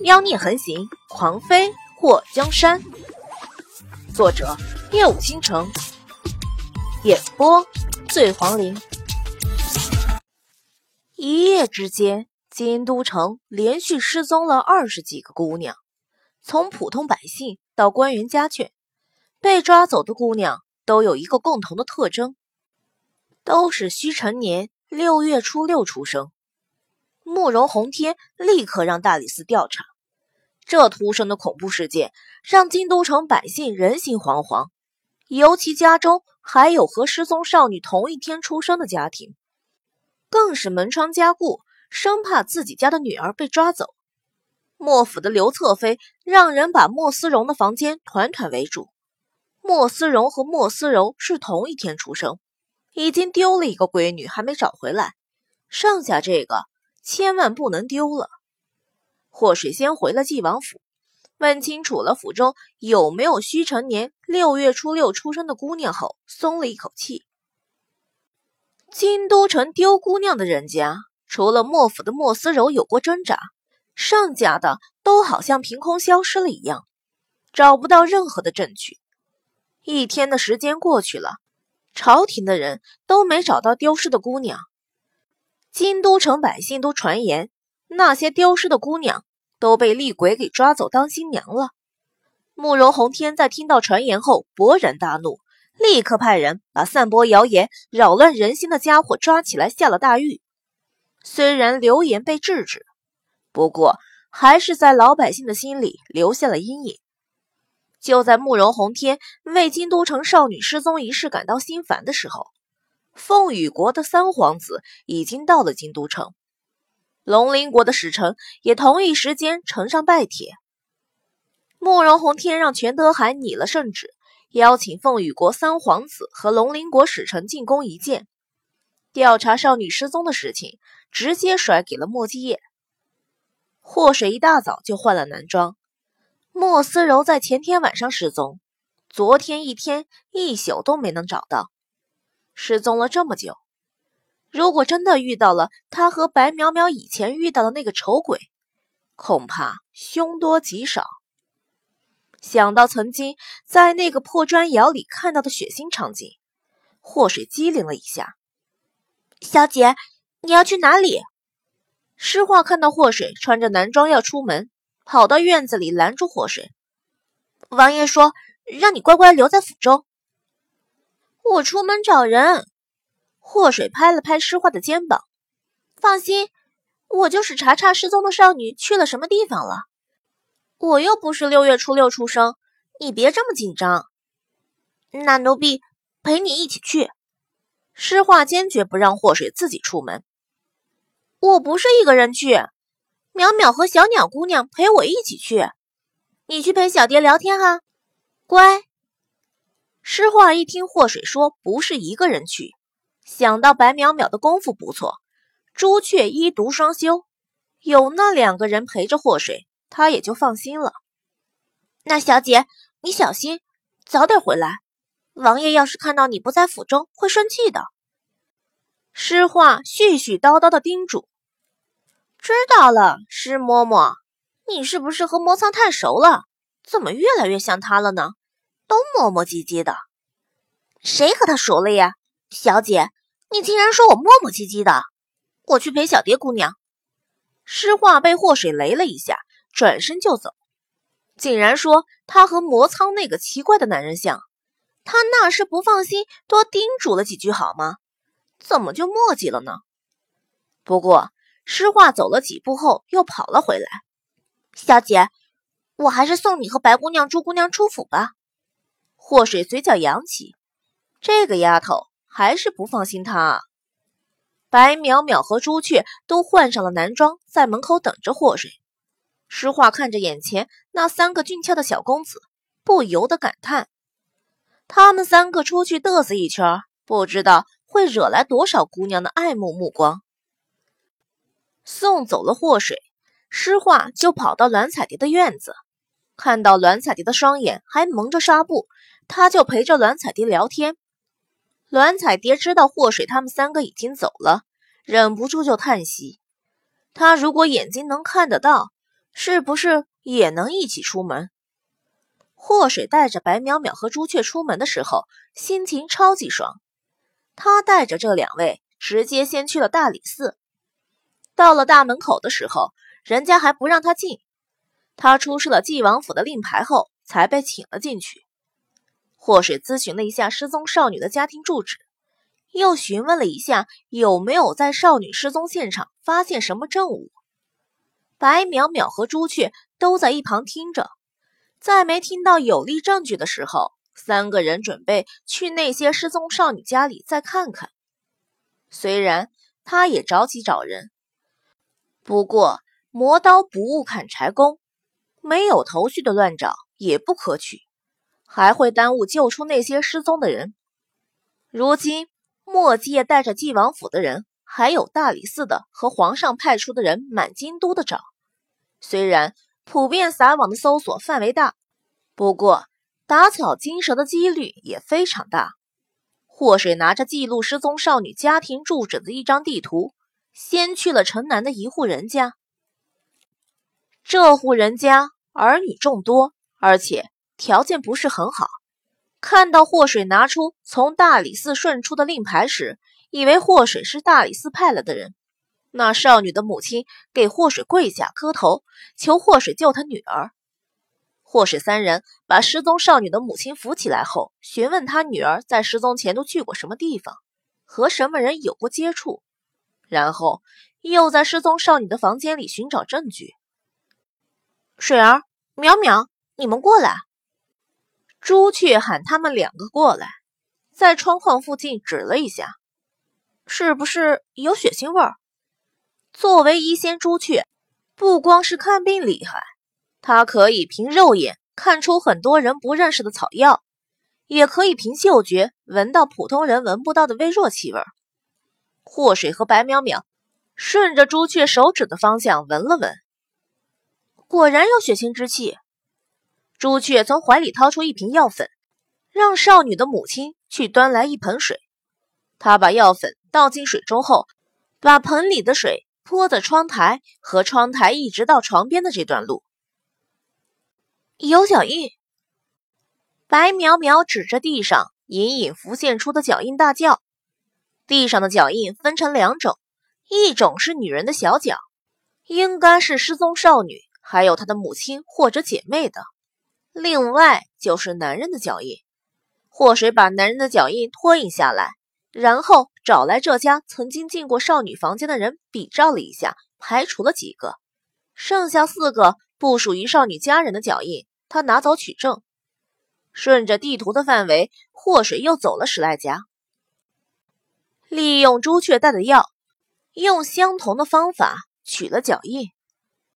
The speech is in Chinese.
妖孽横行，狂飞祸江山。作者：夜舞倾城，演播：醉黄林。一夜之间，京都城连续失踪了二十几个姑娘，从普通百姓到官员家眷，被抓走的姑娘都有一个共同的特征，都是虚成年六月初六出生。慕容宏天立刻让大理寺调查。这突生的恐怖事件让京都城百姓人心惶惶，尤其家中还有和失踪少女同一天出生的家庭，更是门窗加固，生怕自己家的女儿被抓走。莫府的刘侧妃让人把莫思荣的房间团团围住。莫思荣和莫思柔是同一天出生，已经丢了一个闺女，还没找回来，剩下这个千万不能丢了。祸水先回了纪王府，问清楚了府中有没有虚成年六月初六出生的姑娘后，松了一口气。京都城丢姑娘的人家，除了莫府的莫思柔有过挣扎，剩下的都好像凭空消失了一样，找不到任何的证据。一天的时间过去了，朝廷的人都没找到丢失的姑娘，京都城百姓都传言。那些丢失的姑娘都被厉鬼给抓走当新娘了。慕容宏天在听到传言后勃然大怒，立刻派人把散播谣言、扰乱人心的家伙抓起来下了大狱。虽然流言被制止，不过还是在老百姓的心里留下了阴影。就在慕容宏天为京都城少女失踪一事感到心烦的时候，凤羽国的三皇子已经到了京都城。龙鳞国的使臣也同一时间呈上拜帖。慕容宏天让全德海拟了圣旨，邀请凤羽国三皇子和龙鳞国使臣进宫一见，调查少女失踪的事情，直接甩给了莫继业。祸水一大早就换了男装。莫思柔在前天晚上失踪，昨天一天一宿都没能找到，失踪了这么久。如果真的遇到了他和白淼淼以前遇到的那个丑鬼，恐怕凶多吉少。想到曾经在那个破砖窑里看到的血腥场景，祸水机灵了一下。小姐，你要去哪里？诗画看到祸水穿着男装要出门，跑到院子里拦住祸水。王爷说让你乖乖留在府中。我出门找人。祸水拍了拍诗画的肩膀，放心，我就是查查失踪的少女去了什么地方了。我又不是六月初六出生，你别这么紧张。那奴婢陪你一起去。诗画坚决不让祸水自己出门。我不是一个人去，淼淼和小鸟姑娘陪我一起去。你去陪小蝶聊天哈，乖。诗画一听祸水说不是一个人去。想到白淼淼的功夫不错，朱雀一毒双修，有那两个人陪着祸水，他也就放心了。那小姐，你小心，早点回来。王爷要是看到你不在府中，会生气的。诗画絮絮叨叨的叮嘱。知道了，诗嬷嬷，你是不是和魔苍太熟了？怎么越来越像他了呢？都磨磨唧唧的。谁和他熟了呀？小姐，你竟然说我磨磨唧唧的！我去陪小蝶姑娘。诗画被祸水雷了一下，转身就走，竟然说他和魔苍那个奇怪的男人像。他那是不放心，多叮嘱了几句好吗？怎么就墨迹了呢？不过诗画走了几步后又跑了回来。小姐，我还是送你和白姑娘、朱姑娘出府吧。祸水嘴角扬起，这个丫头。还是不放心他。白淼淼和朱雀都换上了男装，在门口等着祸水。诗画看着眼前那三个俊俏的小公子，不由得感叹：他们三个出去嘚瑟一圈，不知道会惹来多少姑娘的爱慕目光。送走了祸水，诗画就跑到栾彩蝶的院子，看到栾彩蝶的双眼还蒙着纱布，他就陪着栾彩蝶聊天。栾彩蝶知道祸水他们三个已经走了，忍不住就叹息。他如果眼睛能看得到，是不是也能一起出门？祸水带着白淼淼和朱雀出门的时候，心情超级爽。他带着这两位，直接先去了大理寺。到了大门口的时候，人家还不让他进。他出示了纪王府的令牌后，才被请了进去。祸水咨询了一下失踪少女的家庭住址，又询问了一下有没有在少女失踪现场发现什么证物。白淼淼和朱雀都在一旁听着。在没听到有力证据的时候，三个人准备去那些失踪少女家里再看看。虽然他也着急找人，不过磨刀不误砍柴工，没有头绪的乱找也不可取，还会耽误救出那些失踪的人。如今墨界带着纪王府的人，还有大理寺的和皇上派出的人，满京都的找。虽然。普遍撒网的搜索范围大，不过打草惊蛇的几率也非常大。祸水拿着记录失踪少女家庭住址的一张地图，先去了城南的一户人家。这户人家儿女众多，而且条件不是很好。看到祸水拿出从大理寺顺出的令牌时，以为祸水是大理寺派来的人。那少女的母亲给祸水跪下磕头，求祸水救她女儿。祸水三人把失踪少女的母亲扶起来后，询问她女儿在失踪前都去过什么地方，和什么人有过接触，然后又在失踪少女的房间里寻找证据。水儿、淼淼，你们过来！朱雀喊他们两个过来，在窗框附近指了一下，是不是有血腥味儿？作为医仙朱雀，不光是看病厉害，他可以凭肉眼看出很多人不认识的草药，也可以凭嗅觉闻到普通人闻不到的微弱气味。祸水和白淼淼顺着朱雀手指的方向闻了闻，果然有血腥之气。朱雀从怀里掏出一瓶药粉，让少女的母亲去端来一盆水。他把药粉倒进水中后，把盆里的水。泼的窗台和窗台一直到床边的这段路有脚印。白苗苗指着地上隐隐浮现出的脚印大叫：“地上的脚印分成两种，一种是女人的小脚，应该是失踪少女，还有她的母亲或者姐妹的；另外就是男人的脚印。祸水把男人的脚印拖印下来。”然后找来这家曾经进过少女房间的人比照了一下，排除了几个，剩下四个不属于少女家人的脚印，他拿走取证。顺着地图的范围，祸水又走了十来家，利用朱雀带的药，用相同的方法取了脚印。